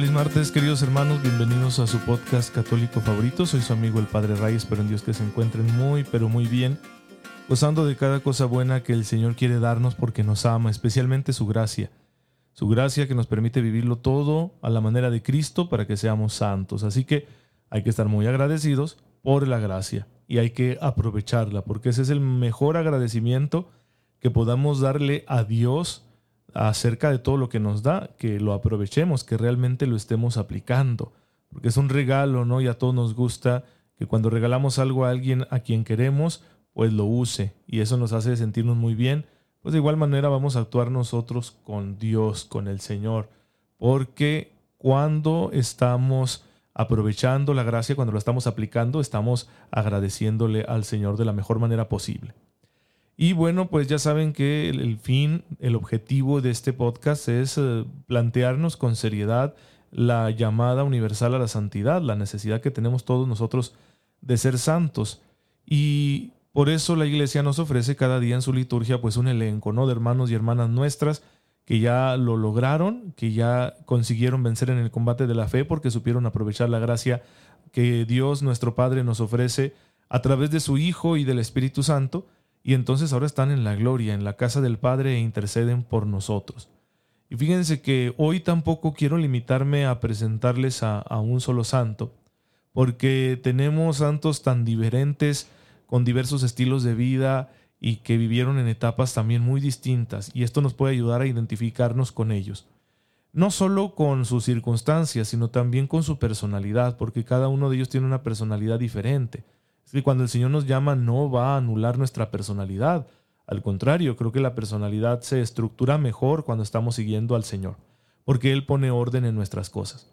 Feliz martes, queridos hermanos. Bienvenidos a su podcast católico favorito. Soy su amigo el Padre Ray. Espero en Dios que se encuentren muy, pero muy bien, gozando de cada cosa buena que el Señor quiere darnos porque nos ama, especialmente su gracia. Su gracia que nos permite vivirlo todo a la manera de Cristo para que seamos santos. Así que hay que estar muy agradecidos por la gracia y hay que aprovecharla porque ese es el mejor agradecimiento que podamos darle a Dios acerca de todo lo que nos da, que lo aprovechemos, que realmente lo estemos aplicando, porque es un regalo, ¿no? Y a todos nos gusta que cuando regalamos algo a alguien a quien queremos, pues lo use, y eso nos hace sentirnos muy bien. Pues de igual manera vamos a actuar nosotros con Dios, con el Señor, porque cuando estamos aprovechando la gracia, cuando lo estamos aplicando, estamos agradeciéndole al Señor de la mejor manera posible. Y bueno, pues ya saben que el, fin, el objetivo de este podcast es eh, plantearnos con seriedad la llamada universal a la santidad, la necesidad que tenemos todos nosotros de ser santos. Y por eso la iglesia nos ofrece cada día en su liturgia pues un elenco, ¿no? De hermanos y hermanas nuestras que ya lo lograron, que ya consiguieron vencer en el combate de la fe porque supieron aprovechar la gracia que Dios nuestro Padre nos ofrece a través de su Hijo y del Espíritu Santo y entonces ahora están en la gloria, en la casa del Padre e interceden por nosotros. Y fíjense que hoy tampoco quiero limitarme a presentarles a, un solo santo, porque tenemos santos tan diferentes, con diversos estilos de vida y que vivieron en etapas también muy distintas, y esto nos puede ayudar a identificarnos con ellos. No solo con sus circunstancias, sino también con su personalidad, porque cada uno de ellos tiene una personalidad diferente. Cuando el Señor nos llama no va a anular nuestra personalidad. Al contrario, creo que la personalidad se estructura mejor cuando estamos siguiendo al Señor, porque Él pone orden en nuestras cosas.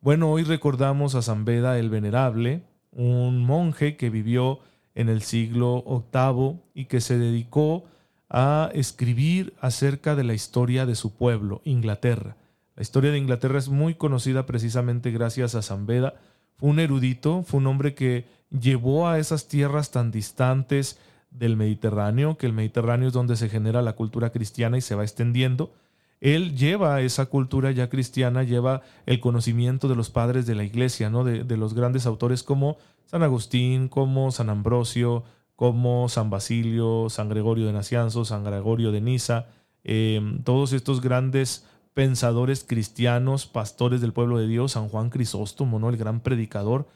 Bueno, hoy recordamos a San Beda el Venerable, un monje que vivió en el siglo VIII y que se dedicó a escribir acerca de la historia de su pueblo, Inglaterra. La historia de Inglaterra es muy conocida precisamente gracias a San Beda. Un erudito, fue un hombre que llevó a esas tierras tan distantes del Mediterráneo, que el Mediterráneo es donde se genera la cultura cristiana y se va extendiendo. Él lleva esa cultura ya cristiana, lleva el conocimiento de los padres de la iglesia, ¿no? de, los grandes autores como San Agustín, como San Ambrosio, como San Basilio, San Gregorio de Nacianzo, San Gregorio de Niza, em, todos estos grandes pensadores cristianos, pastores del pueblo de Dios, San Juan Crisóstomo, ¿no? el gran predicador,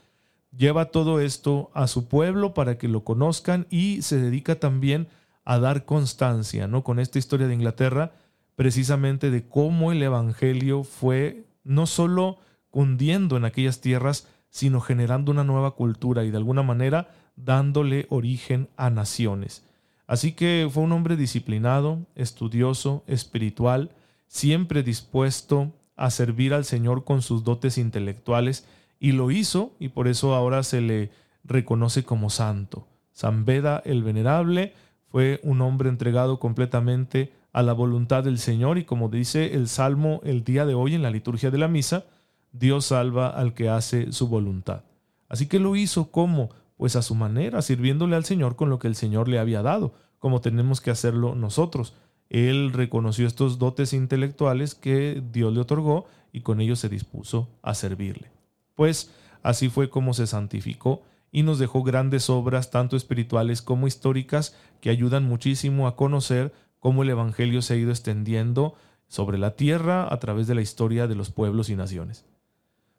lleva todo esto a su pueblo para que lo conozcan y se dedica también a dar constancia, ¿no? Con esta historia de Inglaterra, precisamente de cómo el Evangelio fue no solo cundiendo en aquellas tierras, sino generando una nueva cultura y de alguna manera dándole origen a naciones. Así que fue un hombre disciplinado, estudioso, espiritual, siempre dispuesto a servir al Señor con sus dotes intelectuales y lo hizo y por eso ahora se le reconoce como santo. San Beda el Venerable fue un hombre entregado completamente a la voluntad del Señor y como dice el Salmo el día de hoy en la liturgia de la misa, Dios salva al que hace su voluntad. Así que lo hizo como, pues a su manera, sirviéndole al Señor con lo que el Señor le había dado, como tenemos que hacerlo nosotros. Él reconoció estos dotes intelectuales que Dios le otorgó y con ellos se dispuso a servirle pues así fue como se santificó y nos dejó grandes obras, tanto espirituales como históricas, que ayudan muchísimo a conocer cómo el Evangelio se ha ido extendiendo sobre la tierra a través de la historia de los pueblos y naciones.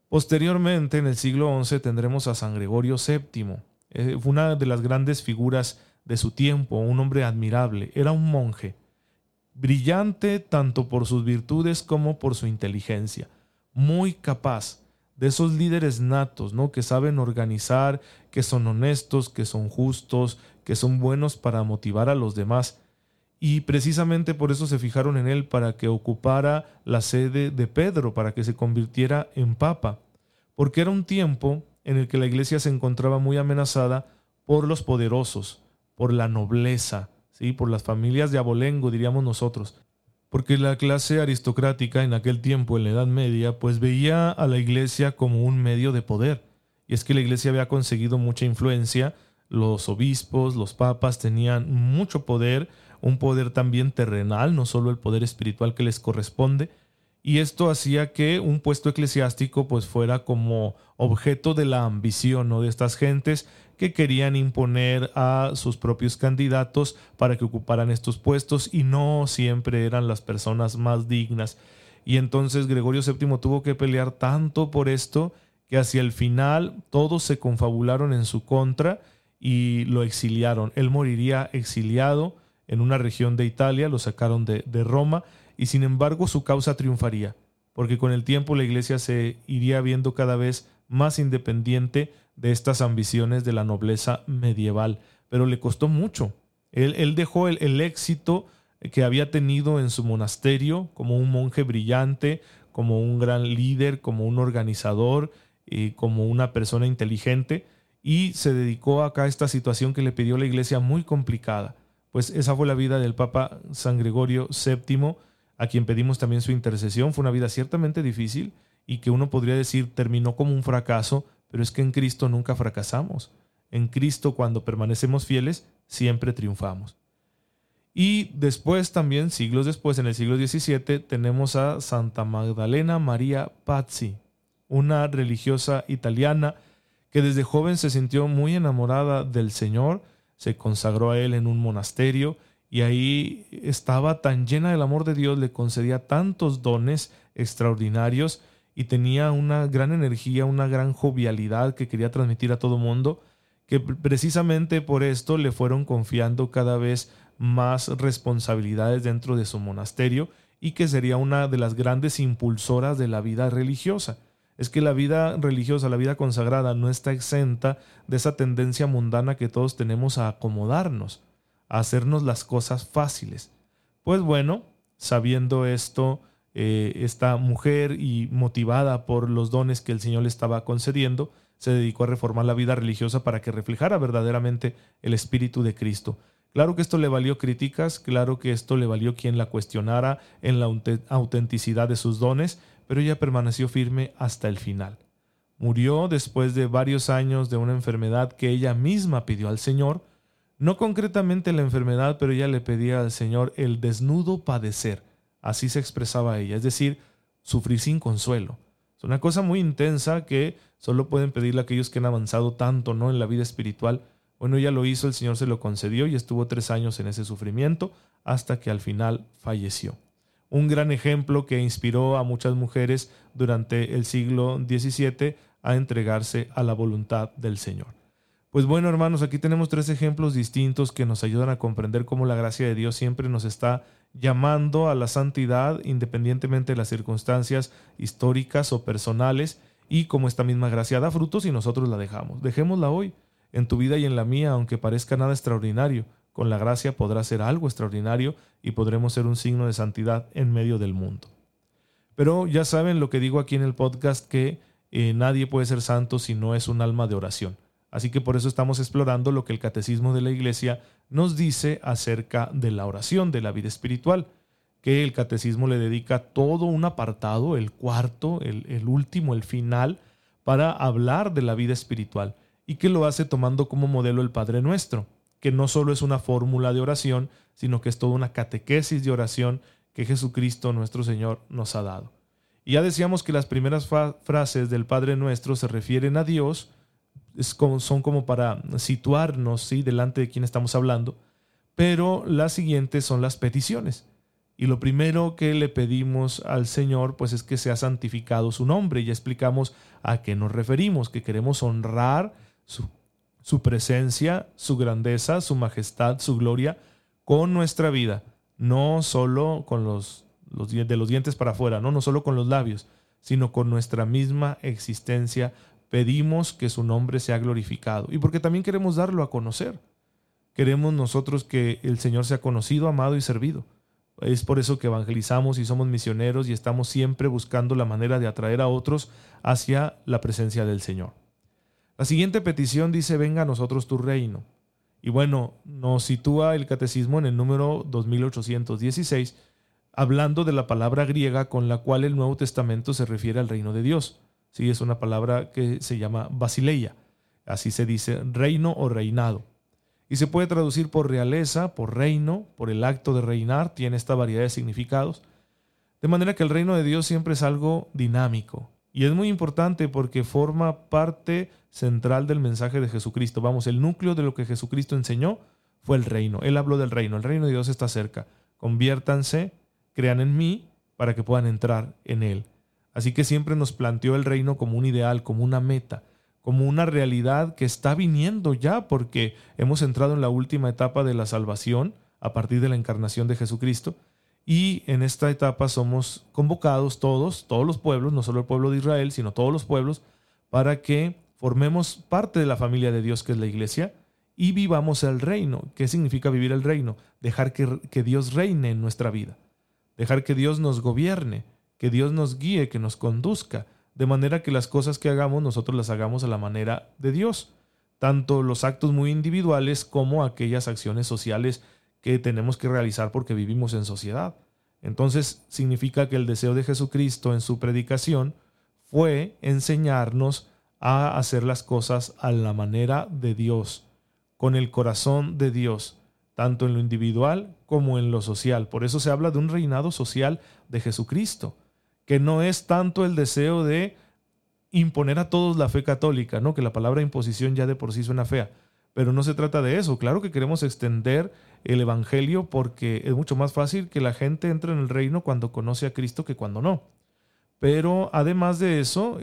Posteriormente, en el siglo XI, tendremos a San Gregorio VII. Eh, fue una de las grandes figuras de su tiempo, un hombre admirable, era un monje, brillante tanto por sus virtudes como por su inteligencia, muy capaz, de esos líderes natos, ¿no? Que saben organizar, que son honestos, que son justos, que son buenos para motivar a los demás. Y precisamente por eso se fijaron en él para que ocupara la sede de Pedro, para que se convirtiera en papa. Porque era un tiempo en el que la iglesia se encontraba muy amenazada por los poderosos, por la nobleza, ¿sí? por las familias de abolengo, diríamos nosotros. Porque la clase aristocrática en aquel tiempo, en la Edad Media, pues veía a la iglesia como un medio de poder. Y es que la iglesia había conseguido mucha influencia, los obispos, los papas tenían mucho poder, un poder también terrenal, no solo el poder espiritual que les corresponde, y esto hacía que un puesto eclesiástico pues fuera como objeto de la ambición de estas gentes que querían imponer a sus propios candidatos para que ocuparan estos puestos y no siempre eran las personas más dignas. Y entonces Gregorio VII tuvo que pelear tanto por esto que hacia el final todos se confabularon en su contra y lo exiliaron. Él moriría exiliado en una región de Italia, lo sacaron de Roma y sin embargo su causa triunfaría, porque con el tiempo la iglesia se iría viendo cada vez más independiente de estas ambiciones de la nobleza medieval, pero le costó mucho. Él, dejó el, éxito que había tenido en su monasterio como un monje brillante, como un gran líder, como un organizador, y como una persona inteligente, y se dedicó acá a esta situación que le pidió la iglesia muy complicada. Pues esa fue la vida del Papa San Gregorio VII, a quien pedimos también su intercesión. Fue una vida ciertamente difícil y que uno podría decir terminó como un fracaso, pero es que en Cristo nunca fracasamos. En Cristo cuando permanecemos fieles siempre triunfamos. Y después también, siglos después, en el siglo XVII, tenemos a Santa Magdalena María Pazzi, una religiosa italiana que desde joven se sintió muy enamorada del Señor, se consagró a Él en un monasterio y ahí estaba tan llena del amor de Dios, le concedía tantos dones extraordinarios y tenía una gran energía, una gran jovialidad que quería transmitir a todo mundo, que precisamente por esto le fueron confiando cada vez más responsabilidades dentro de su monasterio y que sería una de las grandes impulsoras de la vida religiosa. Es que la vida religiosa, la vida consagrada, no está exenta de esa tendencia mundana que todos tenemos a acomodarnos a hacernos las cosas fáciles. Pues bueno, sabiendo esto, eh, esta mujer y motivada por los dones que el Señor le estaba concediendo, se dedicó a reformar la vida religiosa para que reflejara verdaderamente el Espíritu de Cristo. Claro que esto le valió críticas, claro que esto le valió quien la cuestionara en la autenticidad de sus dones, pero ella permaneció firme hasta el final. Murió después de varios años de una enfermedad que ella misma pidió al Señor, no concretamente la enfermedad, pero ella le pedía al Señor el desnudo padecer. Así se expresaba ella, es decir, sufrir sin consuelo. Es una cosa muy intensa que solo pueden pedirle a aquellos que han avanzado tanto ¿no? en la vida espiritual. Bueno, ella lo hizo, el Señor se lo concedió y estuvo tres años en ese sufrimiento hasta que al final falleció. Un gran ejemplo que inspiró a muchas mujeres durante el siglo XVII a entregarse a la voluntad del Señor. Pues bueno, hermanos, aquí tenemos tres ejemplos distintos que nos ayudan a comprender cómo la gracia de Dios siempre nos está llamando a la santidad independientemente de las circunstancias históricas o personales y como esta misma gracia da frutos y nosotros la dejamos. Dejémosla hoy, en tu vida y en la mía, aunque parezca nada extraordinario. Con la gracia podrá ser algo extraordinario y podremos ser un signo de santidad en medio del mundo. Pero ya saben lo que digo aquí en el podcast, que eh, nadie puede ser santo si no es un alma de oración. Así que por eso estamos explorando lo que el Catecismo de la Iglesia nos dice acerca de la oración, de la vida espiritual, que el Catecismo le dedica todo un apartado, el cuarto, el, último, el final, para hablar de la vida espiritual, y que lo hace tomando como modelo el Padre Nuestro, que no solo es una fórmula de oración, sino que es toda una catequesis de oración que Jesucristo nuestro Señor nos ha dado. Y ya decíamos que las primeras frases del Padre Nuestro se refieren a Dios, son como para situarnos ¿sí? delante de quien estamos hablando, pero las siguientes son las peticiones. Y lo primero que le pedimos al Señor, pues es que sea santificado su nombre. Ya explicamos a qué nos referimos, que queremos honrar su, su presencia, su grandeza, su majestad, su gloria con nuestra vida, no solo con los, los de los dientes para afuera, ¿no? no solo con los labios, sino con nuestra misma existencia pedimos que su nombre sea glorificado y porque también queremos darlo a conocer. Queremos nosotros que el Señor sea conocido, amado y servido. Es por eso que evangelizamos y somos misioneros y estamos siempre buscando la manera de atraer a otros hacia la presencia del Señor. La siguiente petición dice, venga a nosotros tu reino. Y bueno, nos sitúa el catecismo en el número 2816, hablando de la palabra griega con la cual el Nuevo Testamento se refiere al reino de Dios. Sí, es una palabra que se llama basileia. Así se dice reino o reinado. Y se puede traducir por realeza, por reino, por el acto de reinar, tiene esta variedad de significados. De manera que el reino de Dios siempre es algo dinámico. Y es muy importante porque forma parte central del mensaje de Jesucristo. Vamos, el núcleo de lo que Jesucristo enseñó fue el reino. Él habló del reino. El reino de Dios está cerca. Conviértanse, crean en mí para que puedan entrar en él. Así que siempre nos planteó el reino como un ideal, como una meta, como una realidad que está viniendo ya porque hemos entrado en la última etapa de la salvación a partir de la encarnación de Jesucristo. Y en esta etapa somos convocados todos, todos los pueblos, no solo el pueblo de Israel, sino todos los pueblos, para que formemos parte de la familia de Dios que es la iglesia y vivamos el reino. ¿Qué significa vivir el reino? Dejar que, que Dios reine en nuestra vida, dejar que Dios nos gobierne, que Dios nos guíe, que nos conduzca, de manera que las cosas que hagamos nosotros las hagamos a la manera de Dios, tanto los actos muy individuales como aquellas acciones sociales que tenemos que realizar porque vivimos en sociedad. Entonces significa que el deseo de Jesucristo en su predicación fue enseñarnos a hacer las cosas a la manera de Dios, con el corazón de Dios, tanto en lo individual como en lo social. Por eso se habla de un reinado social de Jesucristo, que no es tanto el deseo de imponer a todos la fe católica, ¿no? Que la palabra imposición ya de por sí suena fea, pero no se trata de eso. Claro que queremos extender el evangelio porque es mucho más fácil que la gente entre en el reino cuando conoce a Cristo que cuando no. Pero además de eso,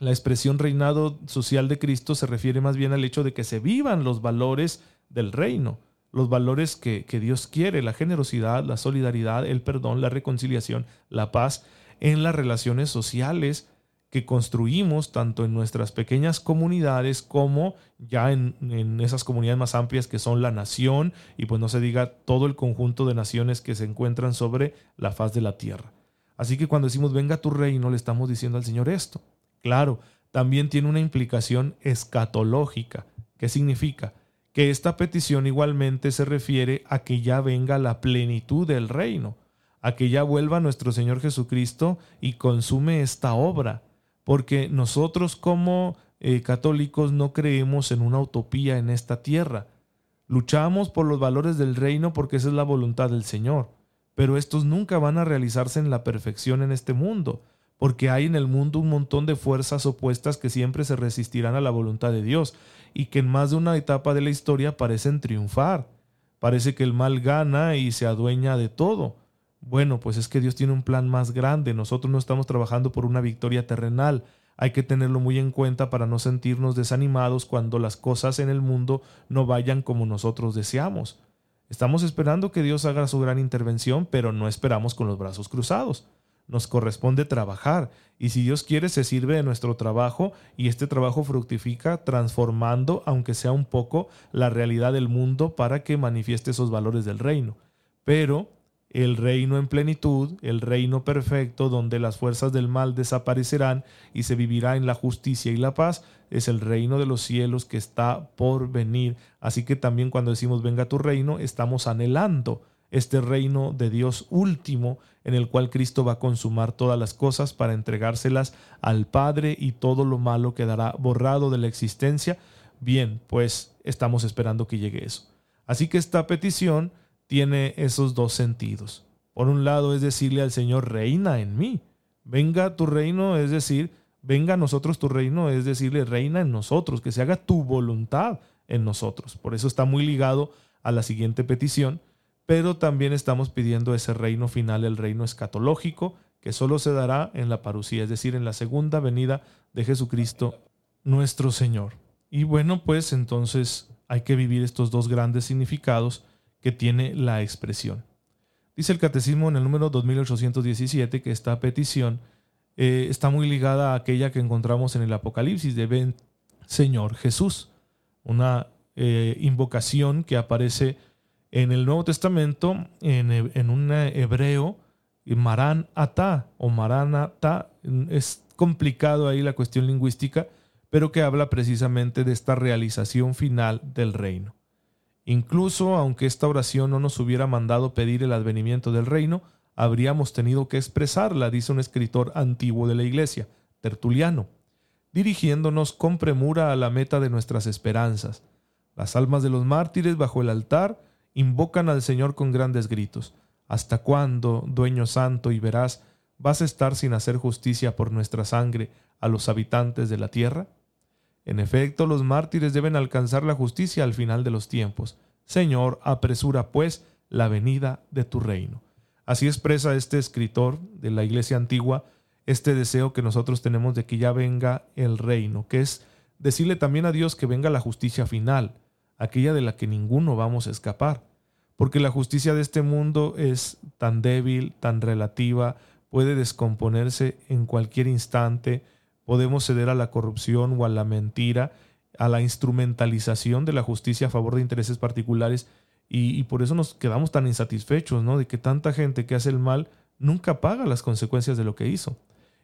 la expresión reinado social de Cristo se refiere más bien al hecho de que se vivan los valores del reino, los valores que, Dios quiere, la generosidad, la solidaridad, el perdón, la reconciliación, la paz en las relaciones sociales que construimos tanto en nuestras pequeñas comunidades como ya en, en, esas comunidades más amplias que son la nación y pues no se diga todo el conjunto de naciones que se encuentran sobre la faz de la tierra. Así que cuando decimos venga tu reino le estamos diciendo al Señor esto. Claro, también tiene una implicación escatológica. ¿Qué significa? Que esta petición igualmente se refiere a que ya venga la plenitud del reino, a que ya vuelva nuestro Señor Jesucristo y consume esta obra, porque nosotros como eh, católicos no creemos en una utopía en esta tierra. Luchamos por los valores del reino porque esa es la voluntad del Señor, pero estos nunca van a realizarse en la perfección en este mundo porque hay en el mundo un montón de fuerzas opuestas que siempre se resistirán a la voluntad de Dios y que en más de una etapa de la historia parecen triunfar. Parece que el mal gana y se adueña de todo. Bueno, pues es que Dios tiene un plan más grande. Nosotros no estamos trabajando por una victoria terrenal. Hay que tenerlo muy en cuenta para no sentirnos desanimados cuando las cosas en el mundo no vayan como nosotros deseamos. Estamos esperando que Dios haga su gran intervención, pero no esperamos con los brazos cruzados nos corresponde trabajar y si Dios quiere se sirve de nuestro trabajo y este trabajo fructifica transformando, aunque sea un poco, la realidad del mundo para que manifieste esos valores del reino. Pero el reino en plenitud, el reino perfecto, donde las fuerzas del mal desaparecerán y se vivirá en la justicia y la paz, es el reino de los cielos que está por venir. Así que también cuando decimos venga tu reino, estamos anhelando este reino de Dios último en el cual Cristo va a consumar todas las cosas para entregárselas al Padre y todo lo malo quedará borrado de la existencia. Bien, pues estamos esperando que llegue eso. Así que esta petición tiene esos dos sentidos. Por un lado es decirle al Señor, reina en mí. Venga tu reino, es decir, venga a nosotros tu reino, es decirle, reina en nosotros, que se haga tu voluntad en nosotros. Por eso está muy ligado a la siguiente petición, pero también estamos pidiendo ese reino final, el reino escatológico, que solo se dará en la parucía, es decir, en la segunda venida de Jesucristo nuestro Señor. Y bueno, pues entonces hay que vivir estos dos grandes significados que tiene la expresión. Dice el catecismo en el número 2817 que esta petición eh, está muy ligada a aquella que encontramos en el Apocalipsis de ven Señor Jesús, una eh, invocación que aparece en el Nuevo Testamento, en, un hebreo, Marán Ata o Marán Ata, es complicado ahí la cuestión lingüística, pero que habla precisamente de esta realización final del reino. Incluso aunque esta oración no nos hubiera mandado pedir el advenimiento del reino, habríamos tenido que expresarla, dice un escritor antiguo de la Iglesia, Tertuliano, dirigiéndonos con premura a la meta de nuestras esperanzas. Las almas de los mártires bajo el altar invocan al Señor con grandes gritos. ¿Hasta cuándo, dueño santo y veraz, vas a estar sin hacer justicia por nuestra sangre a los habitantes de la tierra? En efecto, los mártires deben alcanzar la justicia al final de los tiempos. Señor, apresura pues la venida de tu reino. Así expresa este escritor de la iglesia antigua este deseo que nosotros tenemos de que ya venga el reino, que es decirle también a Dios que venga la justicia final, aquella de la que ninguno vamos a escapar, porque la justicia de este mundo es tan débil, tan relativa, puede descomponerse en cualquier instante, podemos ceder a la corrupción o a la mentira, a la instrumentalización de la justicia a favor de intereses particulares y, por eso nos quedamos tan insatisfechos, ¿no? De que tanta gente que hace el mal nunca paga las consecuencias de lo que hizo.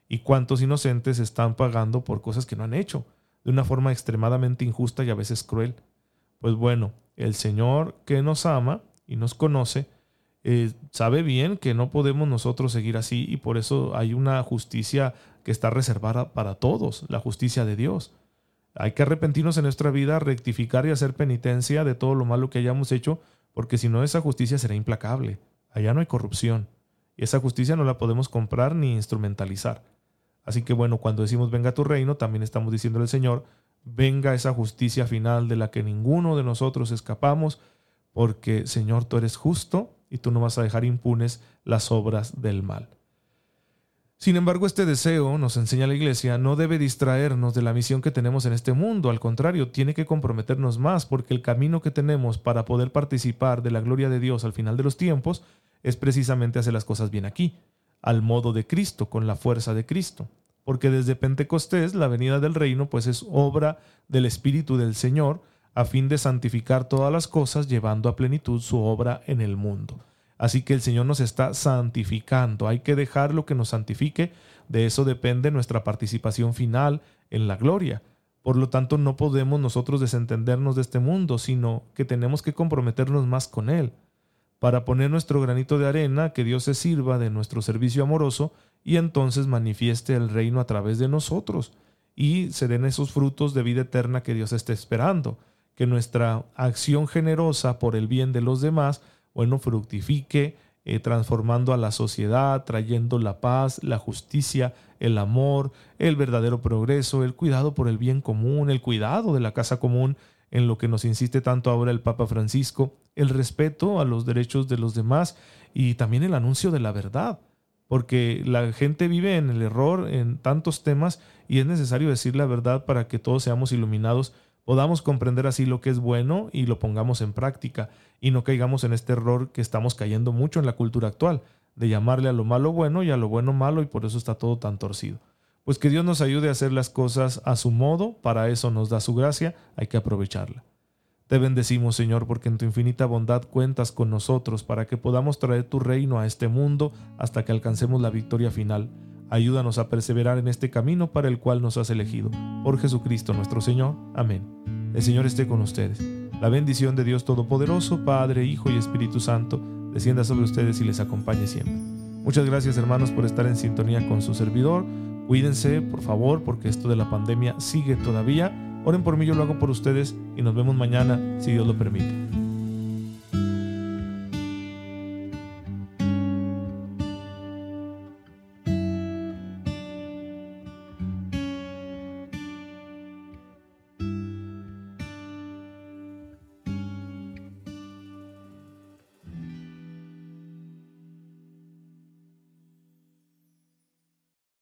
Y cuántos inocentes están pagando por cosas que no han hecho, de una forma extremadamente injusta y a veces cruel. Pues bueno, el Señor que nos ama y nos conoce, eh, sabe bien que no podemos nosotros seguir así y por eso hay una justicia que está reservada para todos, la justicia de Dios. Hay que arrepentirnos en nuestra vida, rectificar y hacer penitencia de todo lo malo que hayamos hecho, porque si no esa justicia será implacable. Allá no hay corrupción. Y esa justicia no la podemos comprar ni instrumentalizar. Así que bueno, cuando decimos venga tu reino, también estamos diciendo al Señor, venga esa justicia final de la que ninguno de nosotros escapamos, porque Señor, tú eres justo y tú no vas a dejar impunes las obras del mal. Sin embargo, este deseo, nos enseña la Iglesia, no debe distraernos de la misión que tenemos en este mundo, al contrario, tiene que comprometernos más, porque el camino que tenemos para poder participar de la gloria de Dios al final de los tiempos es precisamente hacer las cosas bien aquí, al modo de Cristo, con la fuerza de Cristo. Porque desde Pentecostés la venida del reino pues es obra del Espíritu del Señor, a fin de santificar todas las cosas, llevando a plenitud su obra en el mundo. Así que el Señor nos está santificando. Hay que dejar lo que nos santifique. De eso depende nuestra participación final en la gloria. Por lo tanto, no podemos nosotros desentendernos de este mundo, sino que tenemos que comprometernos más con Él, para poner nuestro granito de arena, que Dios se sirva de nuestro servicio amoroso y entonces manifieste el reino a través de nosotros y se den esos frutos de vida eterna que Dios está esperando que nuestra acción generosa por el bien de los demás, bueno, fructifique, eh, transformando a la sociedad, trayendo la paz, la justicia, el amor, el verdadero progreso, el cuidado por el bien común, el cuidado de la casa común, en lo que nos insiste tanto ahora el Papa Francisco, el respeto a los derechos de los demás y también el anuncio de la verdad, porque la gente vive en el error en tantos temas y es necesario decir la verdad para que todos seamos iluminados podamos comprender así lo que es bueno y lo pongamos en práctica y no caigamos en este error que estamos cayendo mucho en la cultura actual, de llamarle a lo malo bueno y a lo bueno malo y por eso está todo tan torcido. Pues que Dios nos ayude a hacer las cosas a su modo, para eso nos da su gracia, hay que aprovecharla. Te bendecimos, Señor, porque en tu infinita bondad cuentas con nosotros para que podamos traer tu reino a este mundo hasta que alcancemos la victoria final. Ayúdanos a perseverar en este camino para el cual nos has elegido. Por Jesucristo nuestro Señor. Amén. El Señor esté con ustedes. La bendición de Dios Todopoderoso, Padre, Hijo y Espíritu Santo, descienda sobre ustedes y les acompañe siempre. Muchas gracias hermanos por estar en sintonía con su servidor. Cuídense, por favor, porque esto de la pandemia sigue todavía. Oren por mí, yo lo hago por ustedes y nos vemos mañana, si Dios lo permite.